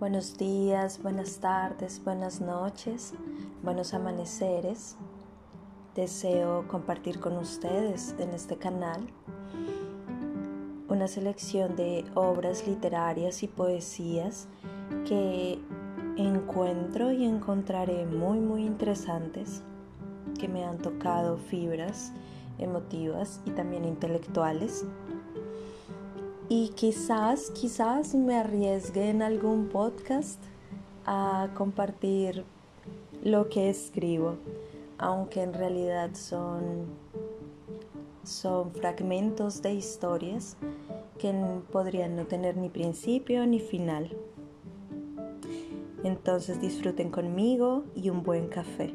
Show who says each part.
Speaker 1: Buenos días, buenas tardes, buenas noches, buenos amaneceres. Deseo compartir con ustedes en este canal una selección de obras literarias y poesías que encuentro y encontraré muy muy interesantes, que me han tocado fibras emotivas y también intelectuales y quizás, quizás me arriesgue en algún podcast a compartir lo que escribo, aunque en realidad son, son fragmentos de historias que podrían no tener ni principio ni final. Entonces disfruten conmigo y un buen café.